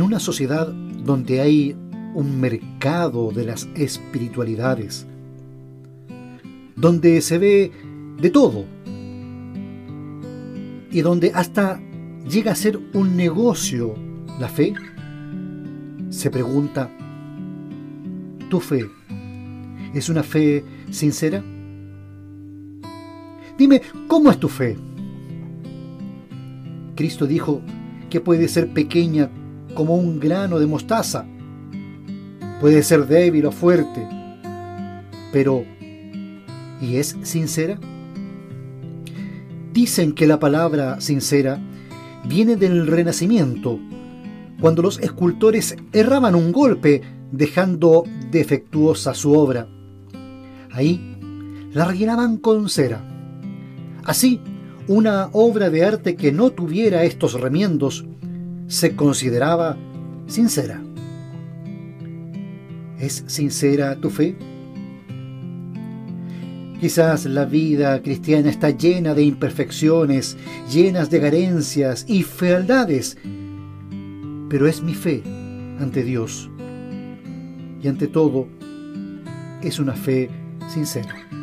una sociedad donde hay un mercado de las espiritualidades, donde se ve de todo y donde hasta llega a ser un negocio la fe, se pregunta, ¿tu fe es una fe sincera? Dime, ¿cómo es tu fe? Cristo dijo que puede ser pequeña como un grano de mostaza, puede ser débil o fuerte, pero ¿y es sincera? Dicen que la palabra sincera viene del Renacimiento, cuando los escultores erraban un golpe dejando defectuosa su obra. Ahí la rellenaban con cera. Así, una obra de arte que no tuviera estos remiendos se consideraba sincera. ¿Es sincera tu fe? Quizás la vida cristiana está llena de imperfecciones, llenas de carencias y fealdades, pero es mi fe ante Dios y ante todo es una fe sincera.